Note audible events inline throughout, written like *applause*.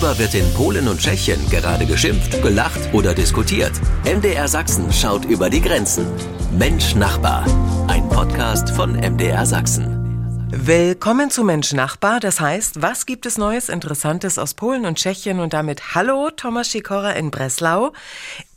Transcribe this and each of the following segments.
Worüber wird in Polen und Tschechien gerade geschimpft, gelacht oder diskutiert? MDR Sachsen schaut über die Grenzen. Mensch Nachbar. Ein Podcast von MDR Sachsen. Willkommen zu Mensch Nachbar. Das heißt, was gibt es Neues, Interessantes aus Polen und Tschechien und damit Hallo Thomas Sikora in Breslau.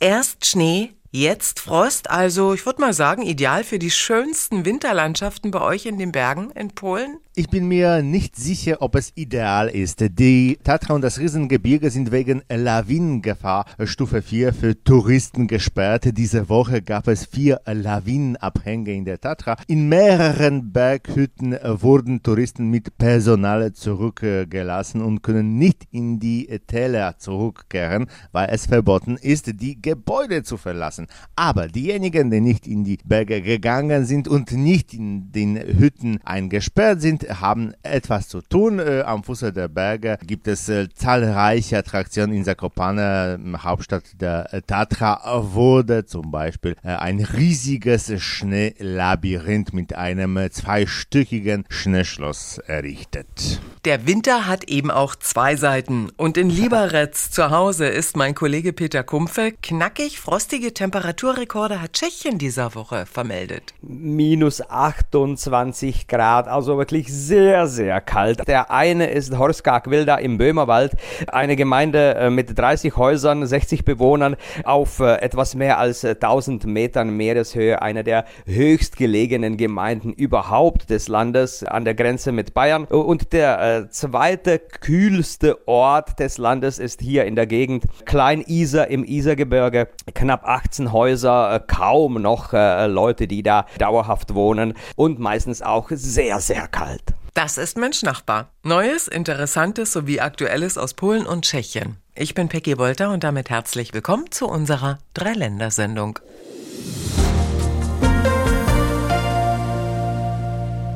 Erst Schnee, Jetzt Frost, also ich würde mal sagen, ideal für die schönsten Winterlandschaften bei euch in den Bergen in Polen. Ich bin mir nicht sicher, ob es ideal ist. Die Tatra und das Riesengebirge sind wegen Lawinengefahr Stufe 4 für Touristen gesperrt. Diese Woche gab es vier Lawinenabhänge in der Tatra. In mehreren Berghütten wurden Touristen mit Personal zurückgelassen und können nicht in die Täler zurückkehren, weil es verboten ist, die Gebäude zu verlassen. Aber diejenigen, die nicht in die Berge gegangen sind und nicht in den Hütten eingesperrt sind, haben etwas zu tun. Äh, am Fuße der Berge gibt es äh, zahlreiche Attraktionen in Zakopane, Hauptstadt der äh, Tatra, wurde zum Beispiel ein riesiges Schneelabyrinth mit einem zweistöckigen Schneeschloss errichtet. Der Winter hat eben auch zwei Seiten. Und in Liberec zu Hause ist mein Kollege Peter Kumpfe. Knackig frostige Temperaturrekorde hat Tschechien dieser Woche vermeldet. Minus 28 Grad, also wirklich sehr, sehr kalt. Der eine ist Horskak Wilda im Böhmerwald, eine Gemeinde äh, mit 30 Häusern, 60 Bewohnern auf äh, etwas mehr als 1000 Metern Meereshöhe, eine der höchstgelegenen Gemeinden überhaupt des Landes an der Grenze mit Bayern. Und der äh, zweite kühlste Ort des Landes ist hier in der Gegend Klein-Isar im Isergebirge. Knapp 18 Häuser, kaum noch Leute, die da dauerhaft wohnen und meistens auch sehr, sehr kalt. Das ist Mensch Nachbar. Neues, Interessantes sowie Aktuelles aus Polen und Tschechien. Ich bin Peggy Wolter und damit herzlich willkommen zu unserer Dreiländersendung.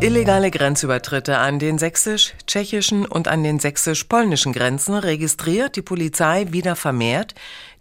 Illegale Grenzübertritte an den sächsisch-tschechischen und an den sächsisch-polnischen Grenzen registriert die Polizei wieder vermehrt.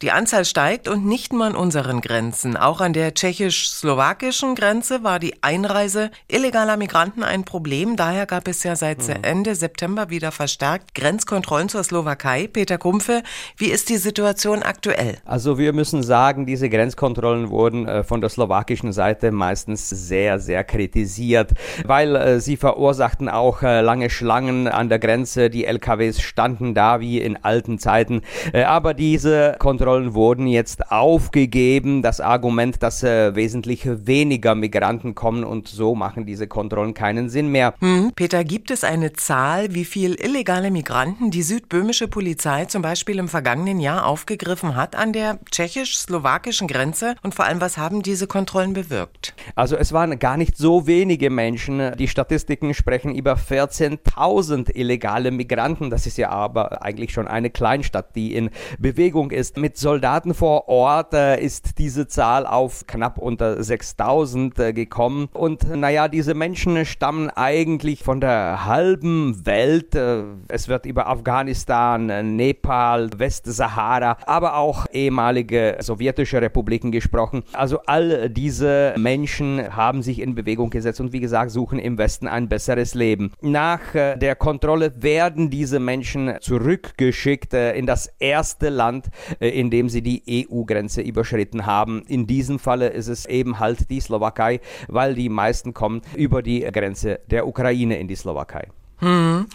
Die Anzahl steigt und nicht nur an unseren Grenzen. Auch an der tschechisch-slowakischen Grenze war die Einreise illegaler Migranten ein Problem. Daher gab es ja seit mhm. Ende September wieder verstärkt Grenzkontrollen zur Slowakei. Peter Kumpfe, wie ist die Situation aktuell? Also wir müssen sagen, diese Grenzkontrollen wurden äh, von der slowakischen Seite meistens sehr, sehr kritisiert, weil äh, sie verursachten auch äh, lange Schlangen an der Grenze. Die LKWs standen da wie in alten Zeiten. Aber diese Kontrollen Grenzkontrollen wurden jetzt aufgegeben. Das Argument, dass äh, wesentlich weniger Migranten kommen und so machen diese Kontrollen keinen Sinn mehr. Hm, Peter, gibt es eine Zahl, wie viel illegale Migranten die südböhmische Polizei zum Beispiel im vergangenen Jahr aufgegriffen hat an der tschechisch-slowakischen Grenze? Und vor allem, was haben diese Kontrollen bewirkt? Also es waren gar nicht so wenige Menschen. Die Statistiken sprechen über 14.000 illegale Migranten. Das ist ja aber eigentlich schon eine Kleinstadt, die in Bewegung ist. Mit Soldaten vor Ort äh, ist diese Zahl auf knapp unter 6000 äh, gekommen. Und naja, diese Menschen stammen eigentlich von der halben Welt. Äh, es wird über Afghanistan, Nepal, Westsahara, aber auch ehemalige sowjetische Republiken gesprochen. Also all diese Menschen haben sich in Bewegung gesetzt und wie gesagt suchen im Westen ein besseres Leben. Nach der Kontrolle werden diese Menschen zurückgeschickt in das erste Land, in indem sie die EU-Grenze überschritten haben. In diesem Falle ist es eben halt die Slowakei, weil die meisten kommen über die Grenze der Ukraine in die Slowakei. Hm.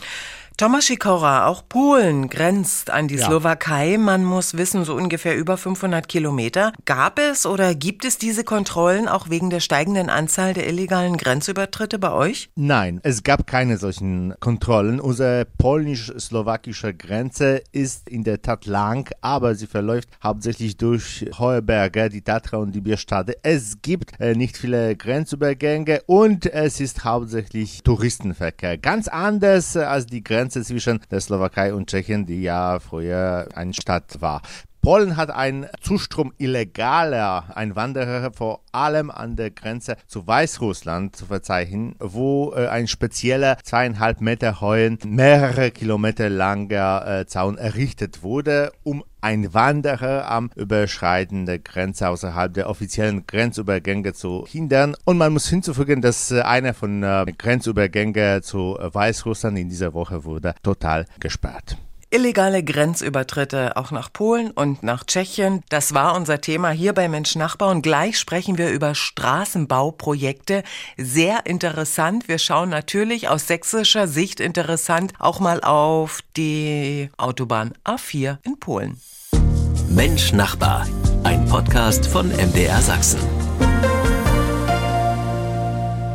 Thomas Sikora, auch Polen grenzt an die ja. Slowakei. Man muss wissen, so ungefähr über 500 Kilometer. Gab es oder gibt es diese Kontrollen auch wegen der steigenden Anzahl der illegalen Grenzübertritte bei euch? Nein, es gab keine solchen Kontrollen. Unsere polnisch-slowakische Grenze ist in der Tat lang, aber sie verläuft hauptsächlich durch hohe Berge, die Tatra und die Bierstade. Es gibt äh, nicht viele Grenzübergänge und es ist hauptsächlich Touristenverkehr. Ganz anders äh, als die Grenze Grenze zwischen der Slowakei und Tschechien, die ja früher eine Stadt war. Polen hat einen Zustrom illegaler Einwanderer vor allem an der Grenze zu Weißrussland zu verzeichnen, wo äh, ein spezieller zweieinhalb Meter hohen, mehrere Kilometer langer äh, Zaun errichtet wurde, um Einwanderer am Überschreiten der Grenze außerhalb der offiziellen Grenzübergänge zu hindern. Und man muss hinzufügen, dass äh, einer von äh, Grenzübergängen zu Weißrussland in dieser Woche wurde total gesperrt. Illegale Grenzübertritte auch nach Polen und nach Tschechien. Das war unser Thema hier bei Mensch Nachbar. Und gleich sprechen wir über Straßenbauprojekte. Sehr interessant. Wir schauen natürlich aus sächsischer Sicht interessant auch mal auf die Autobahn A4 in Polen. Mensch Nachbar. Ein Podcast von MDR Sachsen.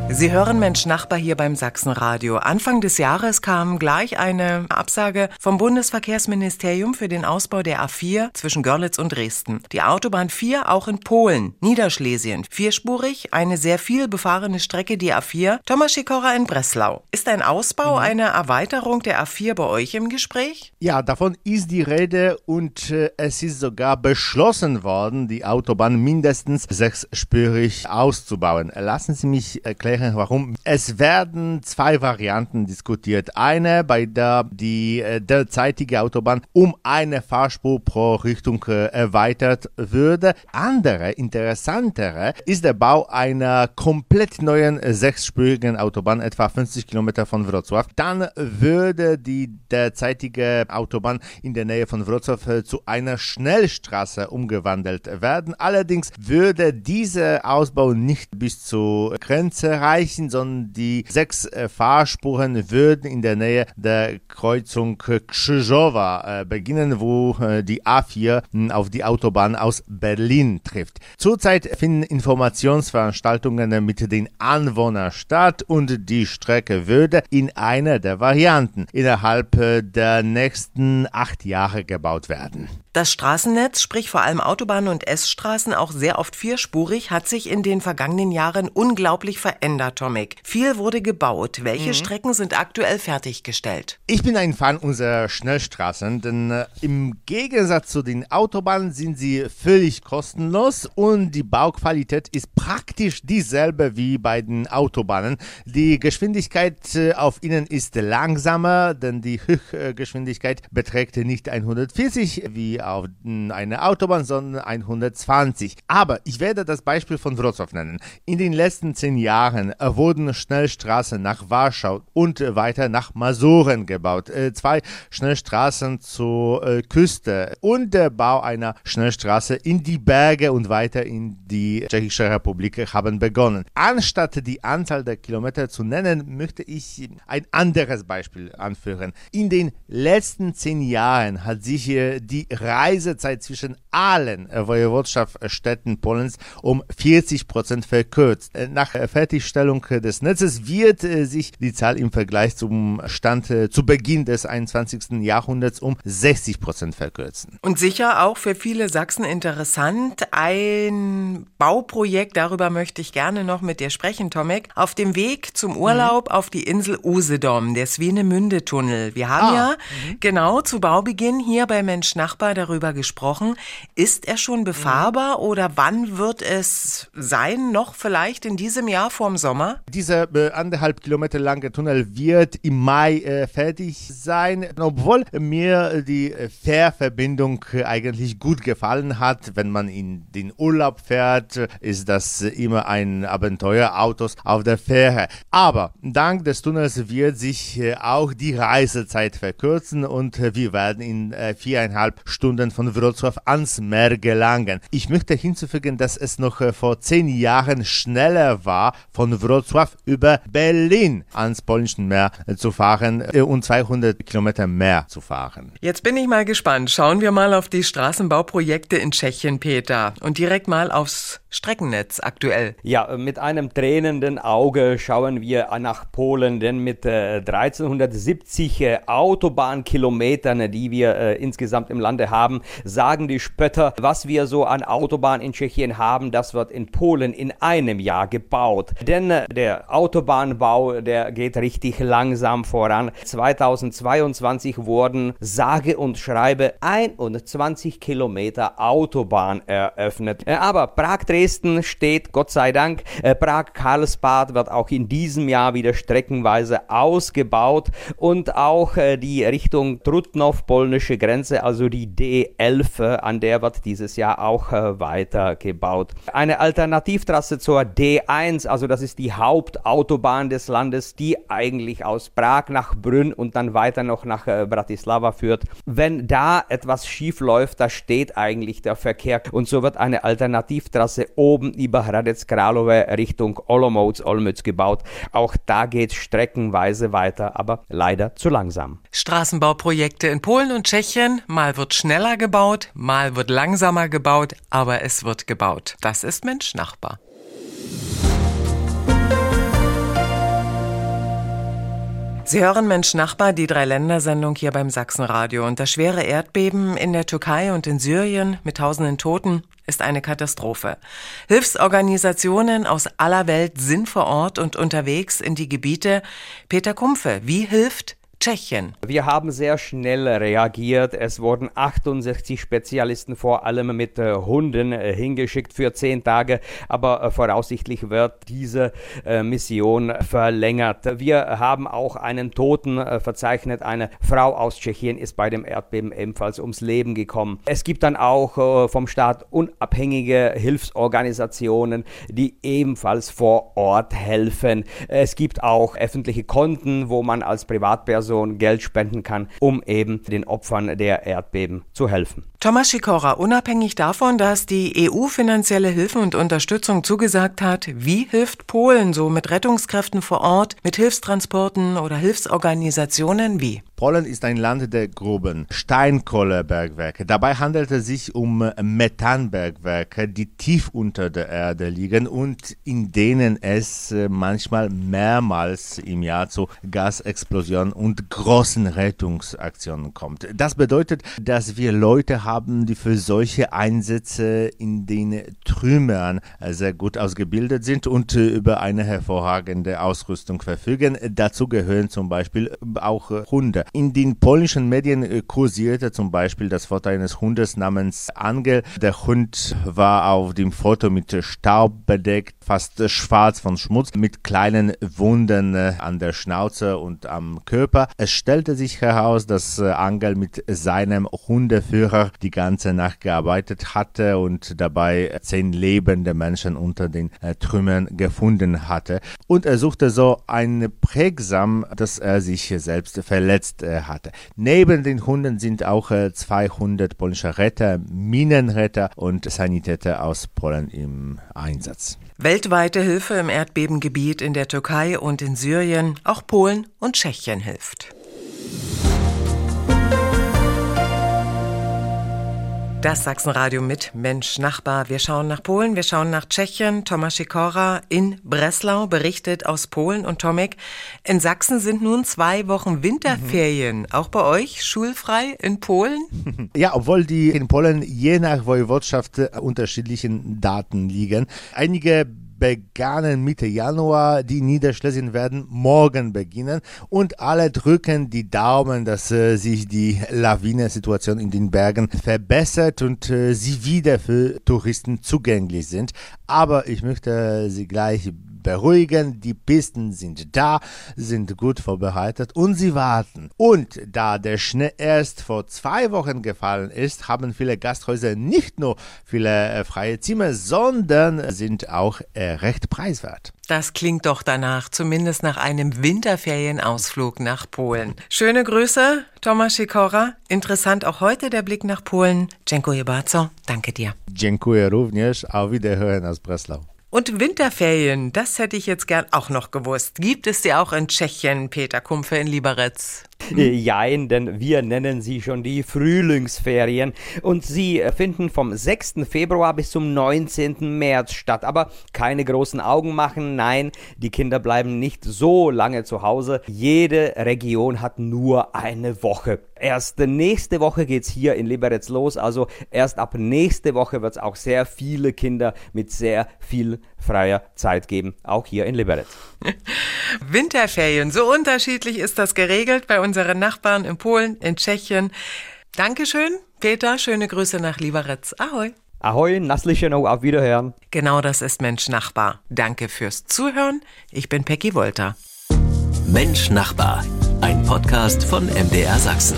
Sie hören Mensch Nachbar hier beim Sachsenradio. Anfang des Jahres kam gleich eine Absage vom Bundesverkehrsministerium für den Ausbau der A4 zwischen Görlitz und Dresden. Die Autobahn 4 auch in Polen, Niederschlesien. Vierspurig, eine sehr viel befahrene Strecke, die A4. Thomas Schikora in Breslau. Ist ein Ausbau, mhm. eine Erweiterung der A4 bei euch im Gespräch? Ja, davon ist die Rede und äh, es ist sogar beschlossen worden, die Autobahn mindestens sechsspurig auszubauen. Lassen Sie mich erklären, warum. Es werden zwei Varianten diskutiert. Eine, bei der die äh, derzeitige Autobahn um eine Fahrspur pro Richtung äh, erweitert würde. Andere, interessantere, ist der Bau einer komplett neuen sechsspurigen Autobahn, etwa 50 Kilometer von Wrocław. Dann würde die derzeitige Autobahn in der Nähe von Wrocław äh, zu einer Schnellstraße umgewandelt werden. Allerdings würde dieser Ausbau nicht bis zur Grenze reichen, sondern die sechs äh, Fahrspuren würden in der Nähe der Kreuzung Krzyżowa äh, beginnen, wo äh, die A4 hm, auf die Autobahn aus Berlin trifft. Zurzeit finden Informationsveranstaltungen mit den Anwohnern statt und die Strecke würde in einer der Varianten innerhalb der nächsten acht Jahre gebaut werden. Das Straßennetz, sprich vor allem Autobahnen und S-Straßen, auch sehr oft vierspurig, hat sich in den vergangenen Jahren unglaublich verändert, Tomek. Viel wurde gebaut. Welche mhm. Strecken sind aktuell fertiggestellt? Ich bin ein Fan unserer Schnellstraßen, denn äh, im Gegensatz zu den Autobahnen sind sie völlig kostenlos und die Bauqualität ist praktisch dieselbe wie bei den Autobahnen. Die Geschwindigkeit äh, auf ihnen ist langsamer, denn die Höchstgeschwindigkeit beträgt nicht 140 wie auf eine Autobahn, sondern 120. Aber ich werde das Beispiel von Wrocław nennen. In den letzten zehn Jahren wurden Schnellstraßen nach Warschau und weiter nach Masuren gebaut. Äh, zwei Schnellstraßen zur äh, Küste und der Bau einer Schnellstraße in die Berge und weiter in die Tschechische Republik haben begonnen. Anstatt die Anzahl der Kilometer zu nennen, möchte ich ein anderes Beispiel anführen. In den letzten zehn Jahren hat sich äh, die Reisezeit zwischen allen Wojewodschaftsstädten Polens um 40 Prozent verkürzt. Nach Fertigstellung des Netzes wird äh, sich die Zahl im Vergleich zum Stand äh, zu Beginn des 21. Jahrhunderts um 60 Prozent verkürzen. Und sicher auch für viele Sachsen interessant, ein Bauprojekt, darüber möchte ich gerne noch mit dir sprechen, Tomek, auf dem Weg zum Urlaub mhm. auf die Insel Usedom, der Swinemünde-Tunnel. Wir haben ah. ja mhm. genau zu Baubeginn hier bei Mensch Nachbar darüber gesprochen. Ist er schon befahrbar oder wann wird es sein? Noch vielleicht in diesem Jahr vorm Sommer? Dieser äh, anderthalb Kilometer lange Tunnel wird im Mai äh, fertig sein. Obwohl mir die Fährverbindung eigentlich gut gefallen hat, wenn man in den Urlaub fährt, ist das immer ein Abenteuer, Autos auf der Fähre. Aber dank des Tunnels wird sich äh, auch die Reisezeit verkürzen und äh, wir werden in äh, viereinhalb Stunden von Wrocław ans Meer gelangen. Ich möchte hinzufügen, dass es noch vor zehn Jahren schneller war, von Wrocław über Berlin ans polnischen Meer zu fahren und 200 Kilometer mehr zu fahren. Jetzt bin ich mal gespannt. Schauen wir mal auf die Straßenbauprojekte in Tschechien, Peter. Und direkt mal aufs Streckennetz aktuell. Ja, mit einem tränenden Auge schauen wir nach Polen, denn mit äh, 1370 äh, Autobahnkilometern, die wir äh, insgesamt im Lande haben, sagen die Spötter, was wir so an Autobahn in Tschechien haben, das wird in Polen in einem Jahr gebaut. Denn äh, der Autobahnbau, der geht richtig langsam voran. 2022 wurden sage und schreibe 21 Kilometer Autobahn eröffnet. Äh, aber Prag Dresden steht, Gott sei Dank. Äh, Prag-Karlsbad wird auch in diesem Jahr wieder streckenweise ausgebaut und auch äh, die Richtung Trutnov, polnische Grenze, also die D11, äh, an der wird dieses Jahr auch äh, weitergebaut. Eine Alternativtrasse zur D1, also das ist die Hauptautobahn des Landes, die eigentlich aus Prag nach Brünn und dann weiter noch nach Bratislava führt. Wenn da etwas schief läuft, da steht eigentlich der Verkehr und so wird eine Alternativtrasse oben über Hradec Králové Richtung Olomouc, Olmütz gebaut. Auch da geht streckenweise weiter, aber leider zu langsam. Straßenbauprojekte in Polen und Tschechien, mal wird schneller gebaut, mal wird langsamer gebaut, aber es wird gebaut. Das ist Mensch Nachbar. Sie hören Mensch Nachbar, die Drei-Länder-Sendung hier beim Sachsenradio. Und das schwere Erdbeben in der Türkei und in Syrien mit tausenden Toten ist eine Katastrophe. Hilfsorganisationen aus aller Welt sind vor Ort und unterwegs in die Gebiete. Peter Kumpfe, wie hilft Tschechien. Wir haben sehr schnell reagiert. Es wurden 68 Spezialisten vor allem mit äh, Hunden äh, hingeschickt für zehn Tage, aber äh, voraussichtlich wird diese Mission verlängert. Wir haben auch einen Toten verzeichnet. Eine Frau aus Tschechien ist bei dem Erdbeben ebenfalls ums Leben gekommen. Es gibt dann auch vom Staat unabhängige Hilfsorganisationen, die ebenfalls vor Ort helfen. Es gibt auch öffentliche Konten, wo man als Privatperson Person Geld spenden kann, um eben den Opfern der Erdbeben zu helfen. Thomas Schikora, unabhängig davon, dass die EU finanzielle Hilfe und Unterstützung zugesagt hat, wie hilft Polen so mit Rettungskräften vor Ort, mit Hilfstransporten oder Hilfsorganisationen wie? Polen ist ein Land der Gruben, Steinkohlebergwerke. Dabei handelt es sich um Methanbergwerke, die tief unter der Erde liegen und in denen es äh, manchmal mehrmals im Jahr zu Gasexplosionen und großen Rettungsaktionen kommt. Das bedeutet, dass wir Leute haben, die für solche Einsätze in den Trümmern äh, sehr gut ausgebildet sind und äh, über eine hervorragende Ausrüstung verfügen. Dazu gehören zum Beispiel auch Hunde. In den polnischen Medien äh, kursierte zum Beispiel das Foto eines Hundes namens Angel. Der Hund war auf dem Foto mit Staub bedeckt, fast schwarz von Schmutz, mit kleinen Wunden äh, an der Schnauze und am Körper. Es stellte sich heraus, dass äh, Angel mit seinem Hundeführer die ganze Nacht gearbeitet hatte und dabei zehn lebende Menschen unter den Trümmern gefunden hatte. Und er suchte so ein Prägsam, dass er sich selbst verletzt Dienst äh, hatte. Neben den Hunden sind auch äh, 200 polnische Retter, Minenretter und Sanitäter aus Polen im Einsatz. Weltweite Hilfe im Erdbebengebiet in der Türkei und in Syrien, auch Polen und Tschechien hilft. Das Sachsenradio mit Mensch Nachbar. Wir schauen nach Polen, wir schauen nach Tschechien. Tomasz Sikora in Breslau berichtet aus Polen und Tomek. In Sachsen sind nun zwei Wochen Winterferien. Mhm. Auch bei euch schulfrei in Polen? *laughs* Ja, obwohl die in Polen je nach Woiwodschaft unterschiedlichen Daten liegen. Einige begannen Mitte Januar. Die Niederschläge werden morgen beginnen und alle drücken die Daumen, dass äh, sich die Lawinensituation in den Bergen verbessert und äh, sie wieder für Touristen zugänglich sind. Aber ich möchte Sie gleich beruhigen. Die Pisten sind da, sind gut vorbereitet und sie warten. Und da der Schnee erst vor zwei Wochen gefallen ist, haben viele Gasthäuser nicht nur viele äh, freie Zimmer, sondern sind auch äh, recht preiswert. Das klingt doch danach, zumindest nach einem Winterferienausflug nach Polen. Schöne Grüße, Tomasz Sikora. Interessant auch heute der Blick nach Polen. Dziękuję bardzo. Danke dir. Dziękuję również. Auf Wiederhören aus Breslau. Und Winterferien, das hätte ich jetzt gern auch noch gewusst. Gibt es die auch in Tschechien, Peter Kumpfe in Liberec? Äh, jein, denn wir nennen sie schon die Frühlingsferien und sie finden vom 6. Februar bis zum 19. März statt. Aber keine großen Augen machen, nein, die Kinder bleiben nicht so lange zu Hause. Jede Region hat nur eine Woche. Erst nächste Woche geht's hier in Liberec los, also erst ab nächste Woche wird es auch sehr viele Kinder mit sehr viel freier Zeit geben, auch hier in Liberec. *laughs* Winterferien, so unterschiedlich ist das geregelt bei unseren Nachbarn in Polen, in Tschechien. Dankeschön, Peter, schöne Grüße nach Liberec. Ahoi. Ahoi, Naslicheno, auf Wiederhören. Genau das ist Mensch Nachbar. Danke fürs Zuhören. Ich bin Peggy Wolter. Mensch Nachbar, ein Podcast von MDR Sachsen.